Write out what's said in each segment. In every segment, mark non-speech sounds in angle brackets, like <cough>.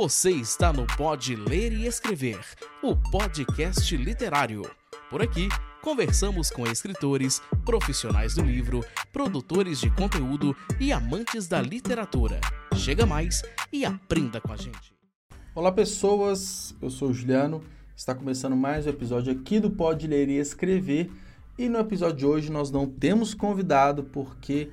Você está no Pode Ler e Escrever, o podcast literário. Por aqui, conversamos com escritores, profissionais do livro, produtores de conteúdo e amantes da literatura. Chega mais e aprenda com a gente. Olá, pessoas. Eu sou o Juliano. Está começando mais um episódio aqui do Pode Ler e Escrever. E no episódio de hoje nós não temos convidado porque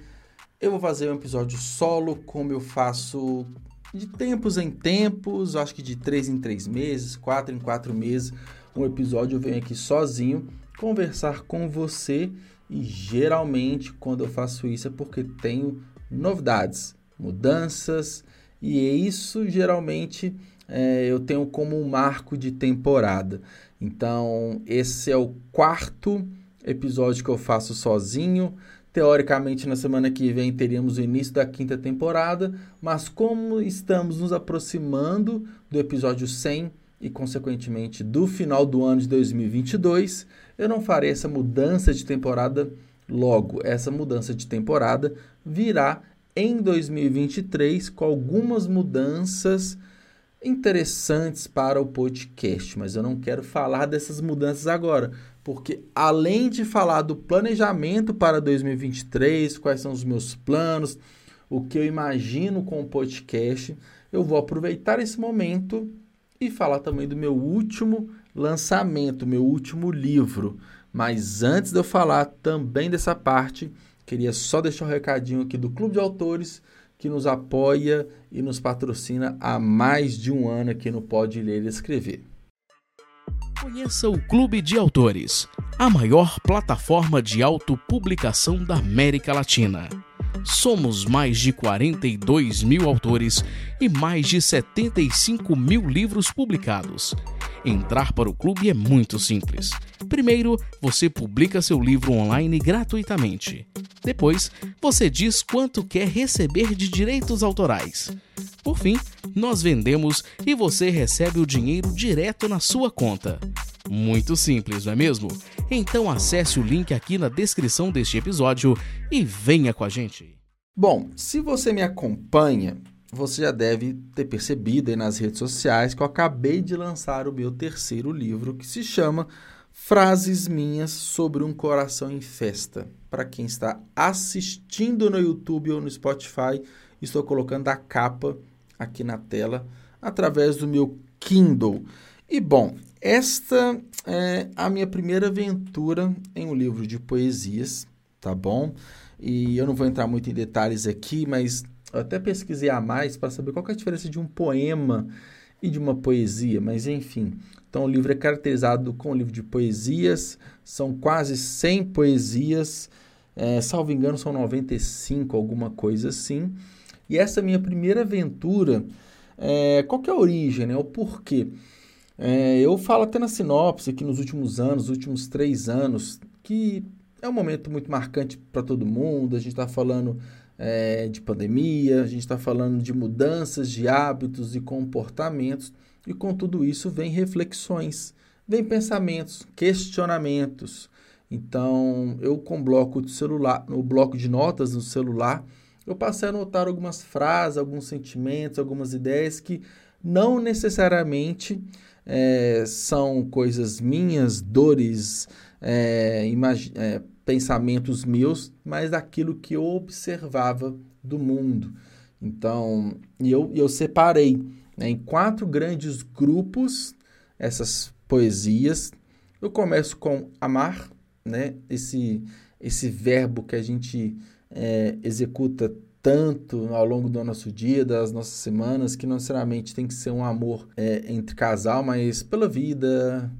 eu vou fazer um episódio solo, como eu faço de tempos em tempos, acho que de três em três meses, quatro em quatro meses, um episódio eu venho aqui sozinho conversar com você e geralmente quando eu faço isso é porque tenho novidades, mudanças e isso geralmente é, eu tenho como um marco de temporada. Então esse é o quarto episódio que eu faço sozinho. Teoricamente, na semana que vem teríamos o início da quinta temporada, mas como estamos nos aproximando do episódio 100 e, consequentemente, do final do ano de 2022, eu não farei essa mudança de temporada logo. Essa mudança de temporada virá em 2023 com algumas mudanças interessantes para o podcast, mas eu não quero falar dessas mudanças agora, porque além de falar do planejamento para 2023, quais são os meus planos, o que eu imagino com o podcast, eu vou aproveitar esse momento e falar também do meu último lançamento, meu último livro. Mas antes de eu falar também dessa parte, queria só deixar um recadinho aqui do Clube de Autores que nos apoia e nos patrocina há mais de um ano aqui no Pode Ler e Escrever. Conheça o Clube de Autores, a maior plataforma de autopublicação da América Latina. Somos mais de 42 mil autores e mais de 75 mil livros publicados. Entrar para o clube é muito simples. Primeiro, você publica seu livro online gratuitamente. Depois, você diz quanto quer receber de direitos autorais. Por fim, nós vendemos e você recebe o dinheiro direto na sua conta. Muito simples, não é mesmo? Então acesse o link aqui na descrição deste episódio e venha com a gente. Bom, se você me acompanha, você já deve ter percebido aí nas redes sociais que eu acabei de lançar o meu terceiro livro que se chama Frases Minhas sobre um Coração em Festa. Para quem está assistindo no YouTube ou no Spotify, estou colocando a capa aqui na tela através do meu Kindle. E bom, esta é a minha primeira aventura em um livro de poesias, tá bom? E eu não vou entrar muito em detalhes aqui, mas eu até pesquisei a mais para saber qual é a diferença de um poema e de uma poesia, mas enfim. Então o livro é caracterizado com um livro de poesias, são quase 100 poesias, é, salvo engano são 95, alguma coisa assim. E essa minha primeira aventura, é, qual que é a origem, né? o porquê? É, eu falo até na sinopse que nos últimos anos, nos últimos três anos, que é um momento muito marcante para todo mundo. A gente está falando é, de pandemia, a gente está falando de mudanças de hábitos e comportamentos, e com tudo isso vem reflexões, vem pensamentos, questionamentos. Então, eu com bloco de celular, no bloco de notas no celular, eu passei a anotar algumas frases, alguns sentimentos, algumas ideias que não necessariamente é, são coisas minhas, dores, é, é, pensamentos meus, mas daquilo que eu observava do mundo. Então, eu, eu separei né, em quatro grandes grupos essas poesias. Eu começo com amar, né, esse, esse verbo que a gente é, executa tanto ao longo do nosso dia, das nossas semanas, que não necessariamente tem que ser um amor é, entre casal, mas pela vida,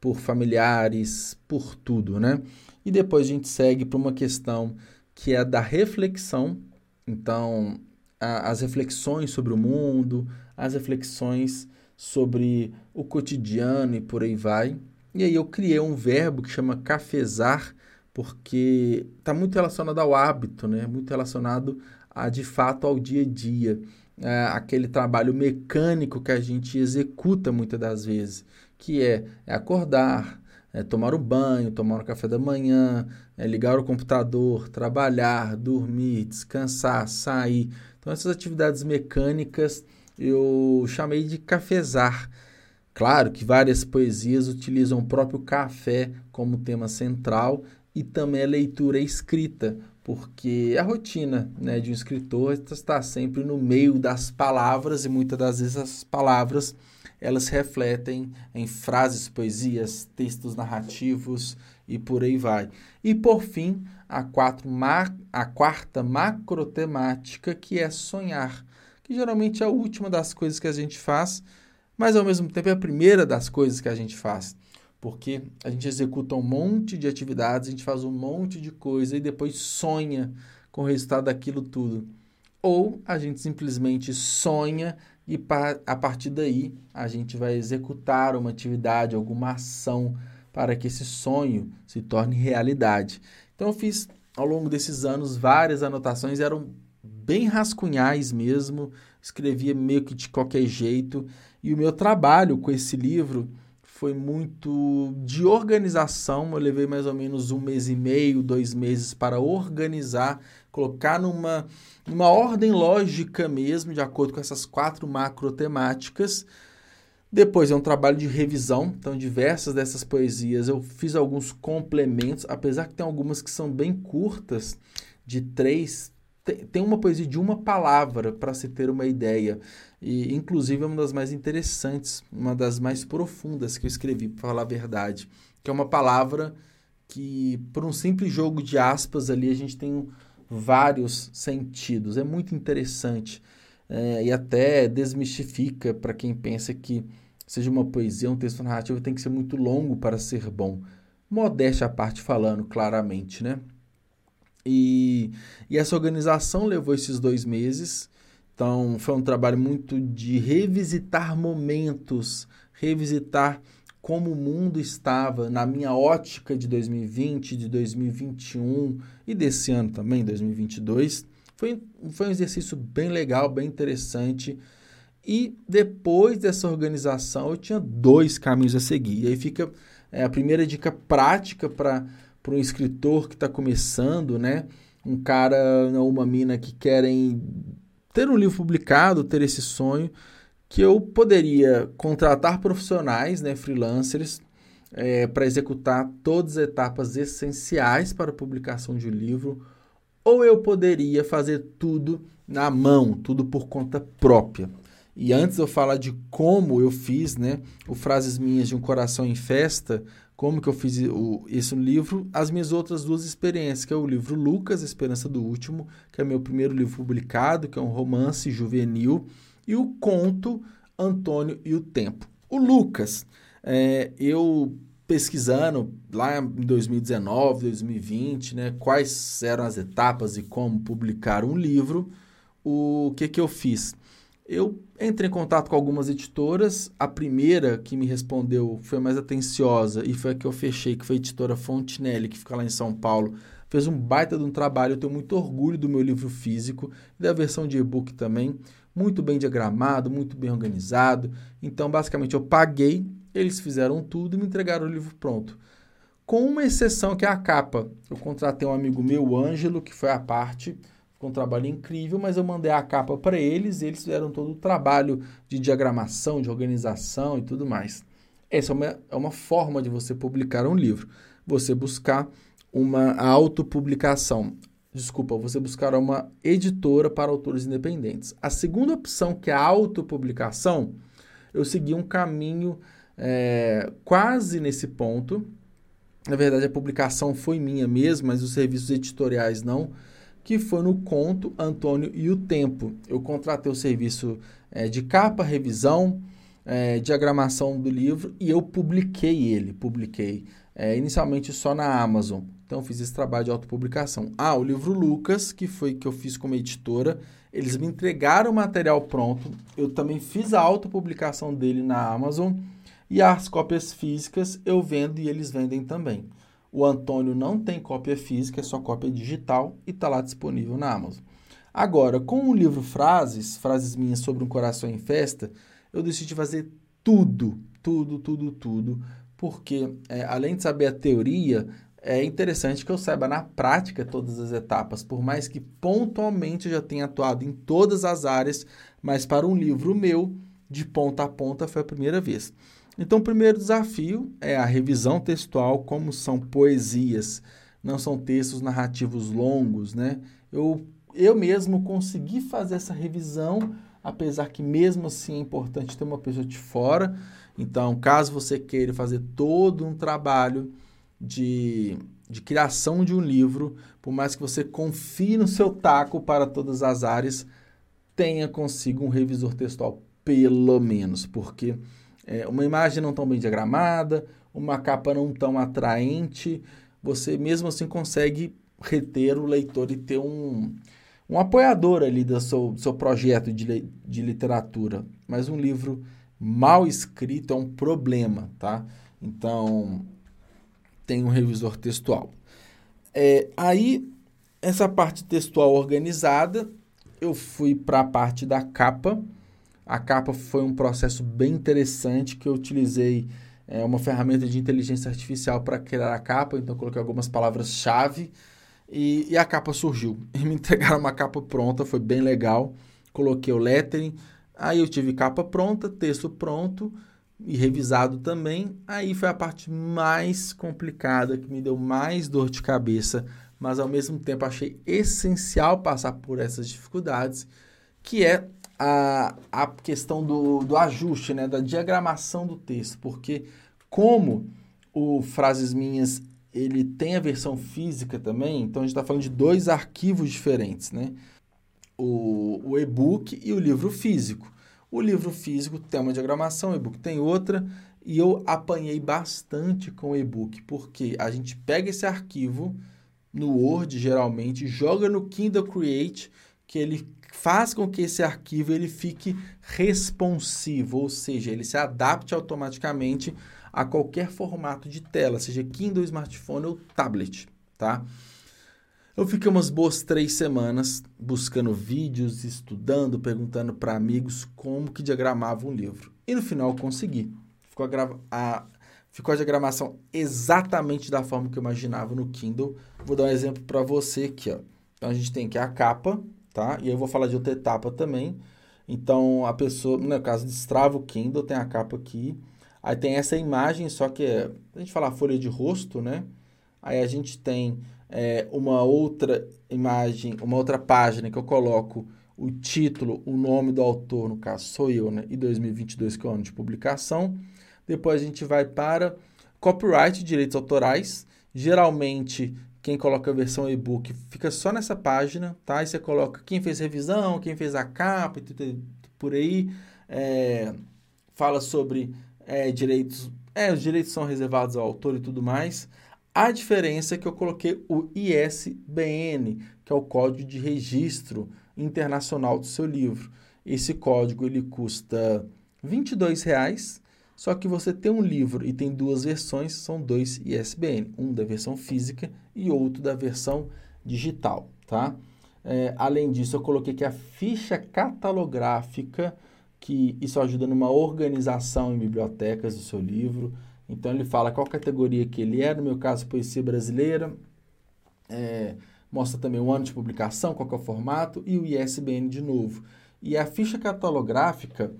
por familiares, por tudo, né? E depois a gente segue para uma questão que é da reflexão. Então, a, as reflexões sobre o mundo, as reflexões sobre o cotidiano e por aí vai. E aí eu criei um verbo que chama cafezar, porque está muito relacionado ao hábito, né? Muito relacionado a, de fato ao dia a dia, é, aquele trabalho mecânico que a gente executa muitas das vezes, que é, é acordar, é tomar o banho, tomar o café da manhã, é ligar o computador, trabalhar, dormir, descansar, sair. Então, essas atividades mecânicas eu chamei de cafezar. Claro que várias poesias utilizam o próprio café como tema central e também a leitura escrita, porque a rotina né, de um escritor está sempre no meio das palavras e muitas das vezes as palavras elas refletem em frases, poesias, textos narrativos e por aí vai. E por fim, a, quatro, a quarta macrotemática, que é sonhar, que geralmente é a última das coisas que a gente faz, mas ao mesmo tempo é a primeira das coisas que a gente faz. Porque a gente executa um monte de atividades, a gente faz um monte de coisa e depois sonha com o resultado daquilo tudo. Ou a gente simplesmente sonha e a partir daí a gente vai executar uma atividade, alguma ação para que esse sonho se torne realidade. Então eu fiz ao longo desses anos várias anotações, eram bem rascunhais mesmo, escrevia meio que de qualquer jeito, e o meu trabalho com esse livro foi muito de organização. Eu levei mais ou menos um mês e meio, dois meses para organizar, colocar numa, numa ordem lógica mesmo, de acordo com essas quatro macro temáticas. Depois é um trabalho de revisão, então diversas dessas poesias eu fiz alguns complementos, apesar que tem algumas que são bem curtas, de três, tem uma poesia de uma palavra para se ter uma ideia. E, inclusive, é uma das mais interessantes, uma das mais profundas que eu escrevi, para falar a verdade. Que é uma palavra que, por um simples jogo de aspas ali, a gente tem vários sentidos. É muito interessante. É, e até desmistifica para quem pensa que seja uma poesia, um texto narrativo, tem que ser muito longo para ser bom. Modéstia à parte falando, claramente, né? E, e essa organização levou esses dois meses. Então, foi um trabalho muito de revisitar momentos, revisitar como o mundo estava na minha ótica de 2020, de 2021 e desse ano também, 2022. Foi, foi um exercício bem legal, bem interessante. E depois dessa organização, eu tinha dois caminhos a seguir. E aí fica é, a primeira dica prática para um escritor que está começando, né? Um cara ou uma mina que querem ter um livro publicado, ter esse sonho, que eu poderia contratar profissionais, né, freelancers, é, para executar todas as etapas essenciais para a publicação de um livro, ou eu poderia fazer tudo na mão, tudo por conta própria. E antes eu falar de como eu fiz, né, o Frases Minhas de um Coração em Festa, como que eu fiz o, esse livro, as minhas outras duas experiências, que é o livro Lucas, Esperança do Último, que é meu primeiro livro publicado, que é um romance juvenil, e o conto Antônio e o Tempo. O Lucas, é, eu pesquisando lá em 2019, 2020, né, quais eram as etapas e como publicar um livro, o que que eu fiz? Eu entrei em contato com algumas editoras. A primeira que me respondeu foi mais atenciosa e foi a que eu fechei, que foi a editora Fontinelli, que fica lá em São Paulo. Fez um baita de um trabalho. Eu tenho muito orgulho do meu livro físico e da versão de e-book também. Muito bem diagramado, muito bem organizado. Então, basicamente, eu paguei, eles fizeram tudo e me entregaram o livro pronto. Com uma exceção que é a capa. Eu contratei um amigo meu, Ângelo, que foi a parte Ficou um trabalho incrível, mas eu mandei a capa para eles e eles fizeram todo o trabalho de diagramação, de organização e tudo mais. Essa é uma, é uma forma de você publicar um livro. Você buscar uma autopublicação. Desculpa, você buscar uma editora para autores independentes. A segunda opção, que é a autopublicação, eu segui um caminho é, quase nesse ponto. Na verdade, a publicação foi minha mesmo, mas os serviços editoriais não que foi no conto Antônio e o Tempo. Eu contratei o serviço é, de capa, revisão, é, diagramação do livro e eu publiquei ele. Publiquei é, inicialmente só na Amazon. Então fiz esse trabalho de autopublicação. Ah, o livro Lucas, que foi que eu fiz como editora, eles me entregaram o material pronto. Eu também fiz a autopublicação dele na Amazon e as cópias físicas eu vendo e eles vendem também. O Antônio não tem cópia física, é só cópia digital e está lá disponível na Amazon. Agora, com o livro Frases, Frases Minhas sobre um Coração em Festa, eu decidi fazer tudo, tudo, tudo, tudo, porque é, além de saber a teoria, é interessante que eu saiba na prática todas as etapas, por mais que pontualmente eu já tenha atuado em todas as áreas, mas para um livro meu, de ponta a ponta, foi a primeira vez. Então, o primeiro desafio é a revisão textual, como são poesias, não são textos narrativos longos, né? Eu, eu mesmo consegui fazer essa revisão, apesar que mesmo assim é importante ter uma pessoa de fora. Então, caso você queira fazer todo um trabalho de, de criação de um livro, por mais que você confie no seu taco para todas as áreas, tenha consigo um revisor textual, pelo menos, porque é, uma imagem não tão bem diagramada, uma capa não tão atraente, você mesmo assim consegue reter o leitor e ter um, um apoiador ali do seu, do seu projeto de, de literatura. Mas um livro mal escrito é um problema, tá? Então, tem um revisor textual. É, aí, essa parte textual organizada, eu fui para a parte da capa. A capa foi um processo bem interessante que eu utilizei é, uma ferramenta de inteligência artificial para criar a capa, então coloquei algumas palavras-chave e, e, a capa surgiu. <laughs> E me entregaram uma capa pronta, foi bem legal. Coloquei o lettering, aí eu tive capa pronta, texto pronto e revisado também. Aí foi a parte mais complicada, que me deu mais dor de cabeça, mas ao mesmo tempo achei essencial passar por essas dificuldades, que é a, a questão do, do ajuste, né, da diagramação do texto, porque como o Frases Minhas ele tem a versão física também, então a gente está falando de dois arquivos diferentes, né? O, o e-book e o livro físico. O livro físico tem uma diagramação, o e-book tem outra, e eu apanhei bastante com o e-book, porque a gente pega esse arquivo no Word, geralmente, joga no Kindle Create, que ele faz com que esse arquivo ele fique responsivo, ou seja, ele se adapte automaticamente a qualquer formato de tela, seja Kindle, smartphone ou tablet, tá? Eu fiquei umas boas três semanas buscando vídeos, estudando, perguntando para amigos como que diagramava um livro. E no final consegui. Ficou a, a, ficou a diagramação exatamente da forma que eu imaginava no Kindle. Vou dar um exemplo para você aqui. Ó. Então a gente tem aqui a capa, tá? E eu vou falar de outra etapa também. Então a pessoa, no caso, destrava o Kindle, tem a capa aqui. Aí tem essa imagem, só que é, a gente fala folha de rosto, né? Aí a gente tem é, uma outra imagem, uma outra página que eu coloco o título, o nome do autor, no caso sou eu, né? E 2022, que é o ano de publicação. Depois a gente vai para copyright, direitos autorais. Geralmente, quem coloca a versão e-book fica só nessa página, tá? E você coloca quem fez revisão, quem fez a capa e tudo por aí. É, fala sobre é, direitos. É, os direitos são reservados ao autor e tudo mais. A diferença é que eu coloquei o ISBN, que é o Código de Registro Internacional do seu livro. Esse código ele custa R$ reais, só que você tem um livro e tem duas versões, são dois ISBN, um da versão física e outro da versão digital, tá? É, além disso, eu coloquei aqui a ficha catalográfica, que isso ajuda numa organização em bibliotecas do seu livro. Então ele fala qual categoria que ele é, no meu caso, poesia brasileira. É, mostra também o ano de publicação, qual é o formato e o ISBN de novo. E a ficha catalográfica,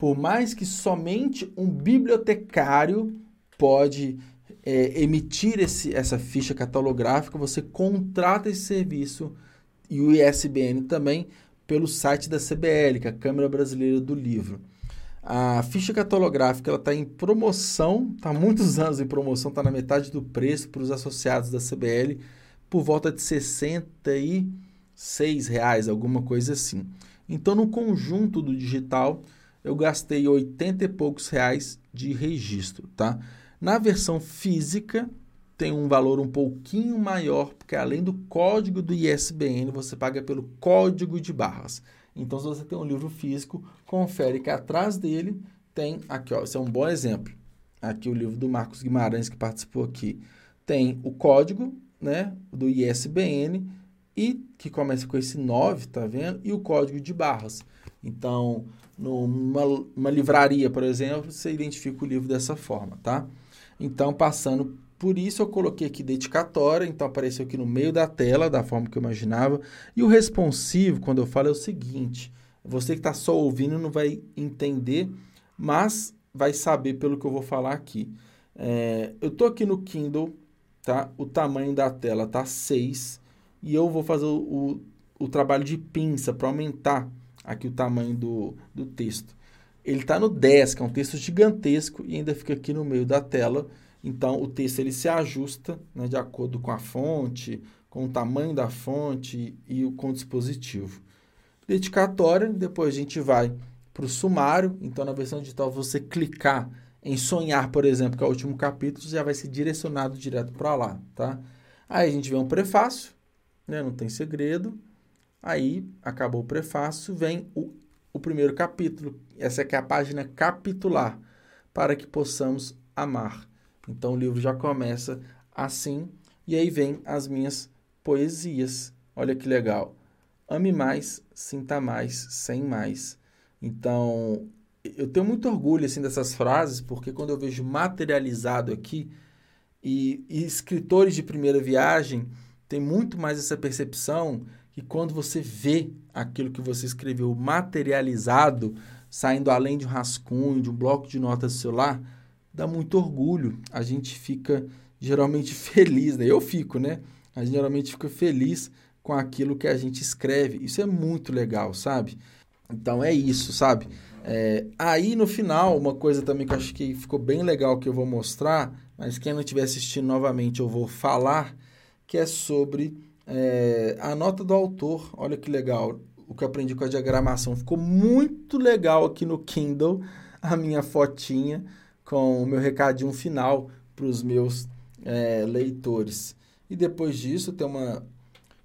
por mais que somente um bibliotecário pode é, emitir esse, essa ficha catalográfica, você contrata esse serviço e o ISBN também pelo site da CBL, que é a Câmara Brasileira do Livro. A ficha catalográfica está em promoção, está há muitos <laughs> anos em promoção, está na metade do preço para os associados da CBL, por volta de 66 reais, alguma coisa assim. Então, no conjunto do digital, eu gastei 80 e poucos reais de registro, tá? Na versão física, tem um valor um pouquinho maior, porque além do código do ISBN, você paga pelo código de barras. Então, se você tem um livro físico, confere que atrás dele tem aqui, ó, esse é um bom exemplo. Aqui o livro do Marcos Guimarães que participou aqui. Tem o código, né, do ISBN e que começa com esse 9, tá vendo? E o código de barras. Então, numa livraria, por exemplo, você identifica o livro dessa forma, tá? Então, passando por isso eu coloquei aqui dedicatória, então apareceu aqui no meio da tela, da forma que eu imaginava. E o responsivo, quando eu falo, é o seguinte: você que está só ouvindo não vai entender, mas vai saber pelo que eu vou falar aqui. É, eu tô aqui no Kindle, tá? O tamanho da tela tá 6 e eu vou fazer o, o trabalho de pinça para aumentar aqui o tamanho do, do texto. Ele está no 10, que é um texto gigantesco e ainda fica aqui no meio da tela. Então, o texto ele se ajusta né, de acordo com a fonte, com o tamanho da fonte e o, com o dispositivo. Dedicatória, depois a gente vai para o sumário. Então, na versão digital, você clicar em sonhar, por exemplo, que é o último capítulo, já vai ser direcionado direto para lá, tá? Aí a gente vê um prefácio, né? Não tem segredo. Aí acabou o prefácio, vem o, o primeiro capítulo. Essa aqui é a página capitular, para que possamos amar. Então o livro já começa assim, e aí vem as minhas poesias. Olha que legal. Ame mais, sinta mais, sem mais. Então, eu tenho muito orgulho assim dessas frases, porque quando eu vejo materializado aqui e, e escritores de primeira viagem têm muito mais essa percepção que quando você vê aquilo que você escreveu materializado, saindo além de um rascunho, de um bloco de notas do celular, dá muito orgulho. A gente fica geralmente <laughs> feliz, né? Eu fico, né? A gente geralmente fica feliz com aquilo que a gente escreve. Isso é muito legal, sabe? Então é isso, sabe? É, aí no final, uma coisa também que eu acho que ficou bem legal que eu vou mostrar, mas quem não estiver assistindo novamente eu vou falar, que é sobre é, a nota do autor. Olha que legal, o que eu aprendi com a diagramação. Ficou muito legal aqui no Kindle a minha fotinha com o meu recadinho final para os meus é, leitores. E depois disso tem uma,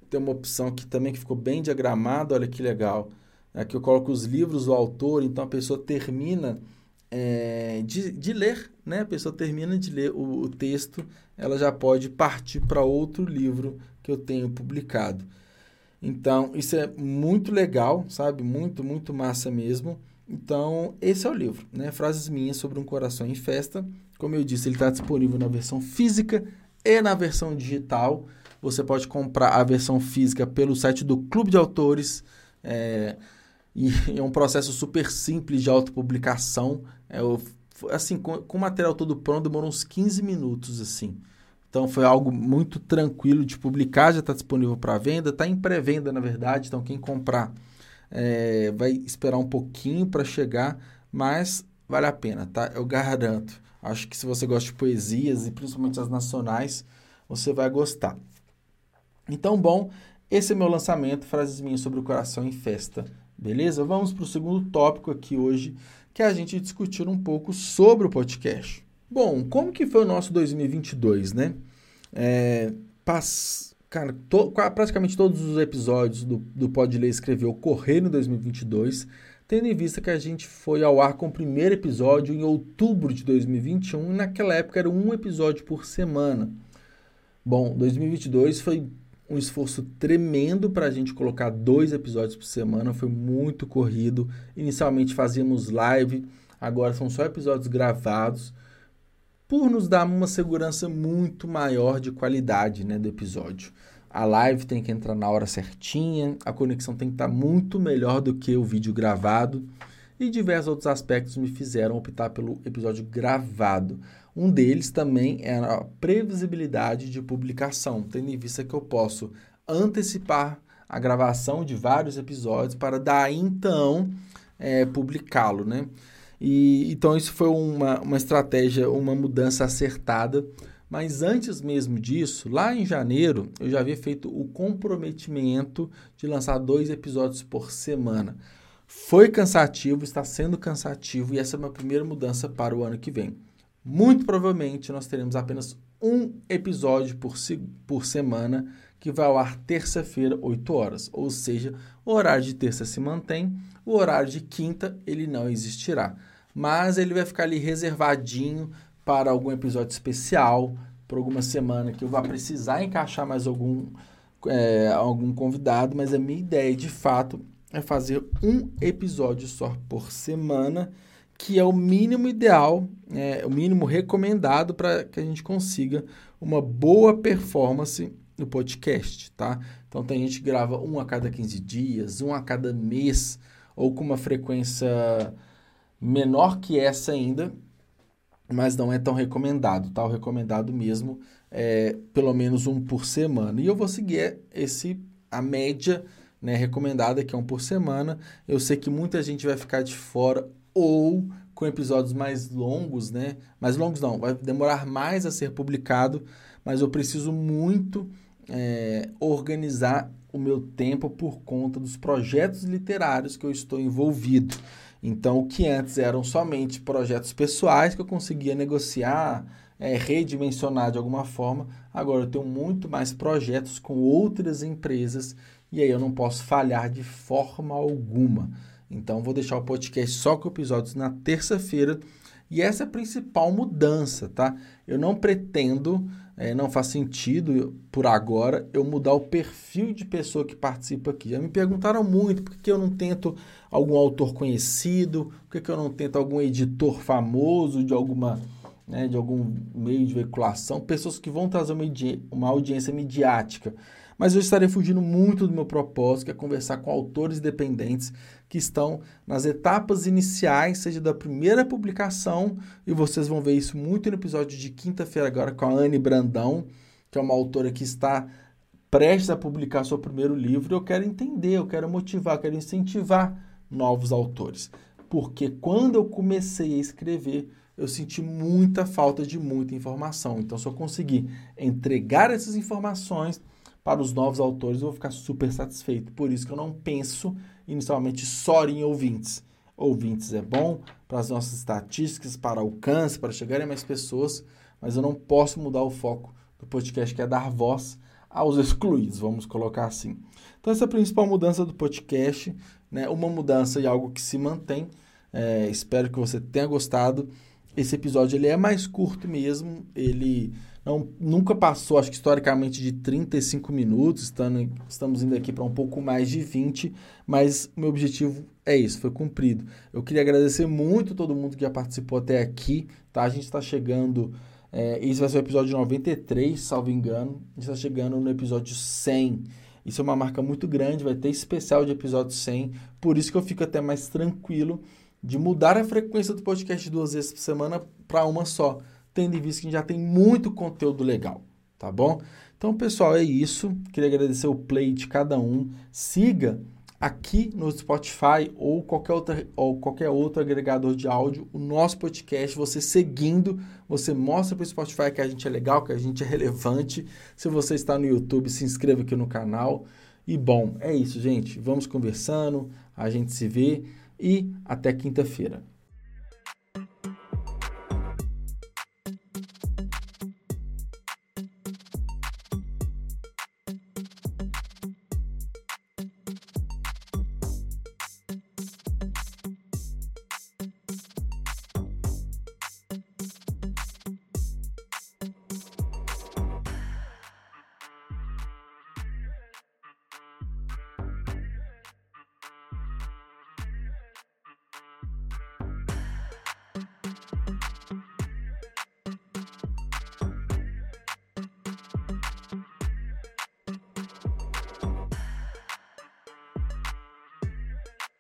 tem uma opção aqui também que ficou bem diagramada, olha que legal. Aqui eu coloco os livros do autor, então a pessoa termina é, de, de ler, né? A pessoa termina de ler o, o texto, ela já pode partir para outro livro que eu tenho publicado. Então, isso é muito legal, sabe? Muito, muito massa mesmo. Então, esse é o livro, né? Frases minhas sobre um coração em festa. Como eu disse, ele está disponível na versão física e na versão digital. Você pode comprar a versão física pelo site do Clube de Autores. É, <laughs> e é um processo super simples de autopublicação. É, assim, com, com o material todo pronto, demorou uns 15 minutos, assim. Então foi algo muito tranquilo de publicar, já está disponível para venda, está em pré-venda, na verdade. Então, quem comprar é, vai esperar um pouquinho para chegar, mas vale a pena, tá? Eu garanto. Acho que se você gosta de poesias e principalmente as nacionais, você vai gostar. Então, bom, esse é meu lançamento, frases minhas sobre o coração em festa, beleza? Vamos para o segundo tópico aqui hoje, que a gente discutir um pouco sobre o podcast. Bom, como que foi o nosso 2022, né? É, pass Cara, to, praticamente todos os episódios do, do Pode Ler em 2022, tendo em vista que a gente foi ao ar com o primeiro episódio em outubro de 2021 e naquela época era um episódio por semana. Bom, 2022 foi um esforço tremendo para a gente colocar dois episódios por semana, foi muito corrido. Inicialmente fazíamos live, agora são só episódios gravados por nos dar uma segurança muito maior de qualidade né, do episódio. A live tem que entrar na hora certinha, a conexão tem que estar muito melhor do que o vídeo gravado e diversos outros aspectos me fizeram optar pelo episódio gravado. Um deles também é a previsibilidade de publicação, tendo em vista que eu posso antecipar a gravação de vários episódios para daí então é, publicá-lo, né? E, então isso foi uma, uma estratégia, uma mudança acertada. Mas antes mesmo disso, lá em janeiro, eu já havia feito o comprometimento de lançar dois episódios por semana. Foi cansativo, está sendo cansativo e essa é a minha primeira mudança para o ano que vem. Muito provavelmente nós teremos apenas um episódio por, se por semana que vai ao ar terça-feira, 8 horas. Ou seja, o horário de terça se mantém, o horário de quinta ele não existirá. Mas ele vai ficar ali reservadinho para algum episódio especial, por alguma semana que eu vá precisar encaixar mais algum, é, algum convidado, mas a minha ideia de fato é fazer um episódio só por semana, que é o mínimo ideal, é, o mínimo recomendado para que a gente consiga uma boa performance no podcast, tá? Então tem gente que grava um a cada 15 dias, um a cada mês, ou com uma frequência menor que essa ainda, mas não é tão recomendado, tá? O recomendado mesmo é pelo menos um por semana. E eu vou seguir esse a média né, recomendada, que é um por semana. Eu sei que muita gente vai ficar de fora ou com episódios mais longos, né? Mais longos não, vai demorar mais a ser publicado, mas eu preciso muito é, organizar o meu tempo por conta dos projetos literários que eu estou envolvido. Então, o que antes eram somente projetos pessoais que eu conseguia negociar, é, redimensionar de alguma forma, agora eu tenho muito mais projetos com outras empresas e aí eu não posso falhar de forma alguma. Então, vou deixar o podcast só com episódios na terça-feira. E essa é a principal mudança, tá? Eu não pretendo, é, não faz sentido por agora eu mudar o perfil de pessoa que participa aqui. Já me perguntaram muito por que eu não tento algum autor conhecido, por que eu não tento algum editor famoso de alguma né, de algum meio de veiculação, pessoas que vão trazer uma, uma audiência midiática. Mas eu estarei fugindo muito do meu propósito, que é conversar com autores dependentes que estão nas etapas iniciais, seja da primeira publicação, e vocês vão ver isso muito no episódio de quinta-feira agora com a Anne Brandão, que é uma autora que está prestes a publicar seu primeiro livro. Eu quero entender, eu quero motivar, eu quero incentivar novos autores. Porque quando eu comecei a escrever, eu senti muita falta de muita informação. Então, se eu conseguir entregar essas informações para os novos autores, eu vou ficar super satisfeito. Por isso que eu não penso inicialmente só em ouvintes. Ouvintes é bom para as nossas estatísticas, para alcance, para chegarem mais pessoas, mas eu não posso mudar o foco do podcast, que é dar voz aos <laughs> excluídos, vamos colocar assim. Então, essa é a principal mudança do podcast, né? uma mudança e algo que se mantém. É, espero que você tenha gostado. Esse episódio ele é mais curto mesmo, ele não, nunca passou, acho que historicamente, de 35 minutos, estando, estamos indo aqui para um pouco mais de 20, mas o meu objetivo é isso, foi cumprido. Eu queria agradecer muito todo mundo que já participou até aqui, tá? A gente está chegando, é, esse vai ser o episódio 93, salvo engano, a gente está chegando no episódio 100. Isso é uma marca muito grande, vai ter especial de episódio 100, por isso que eu fico até mais tranquilo de mudar a frequência do podcast duas vezes por semana para uma só tendo em vista que a gente já tem muito conteúdo legal, tá bom? Então, pessoal, é isso. Queria agradecer o play de cada um. Siga aqui no Spotify ou qualquer, outra, ou qualquer outro agregador de áudio o nosso podcast. Você seguindo, você mostra para o Spotify que a gente é legal, que a gente é relevante. Se você está no YouTube, se inscreva aqui no canal. E bom, é isso, gente. Vamos conversando, a gente se vê e até quinta-feira.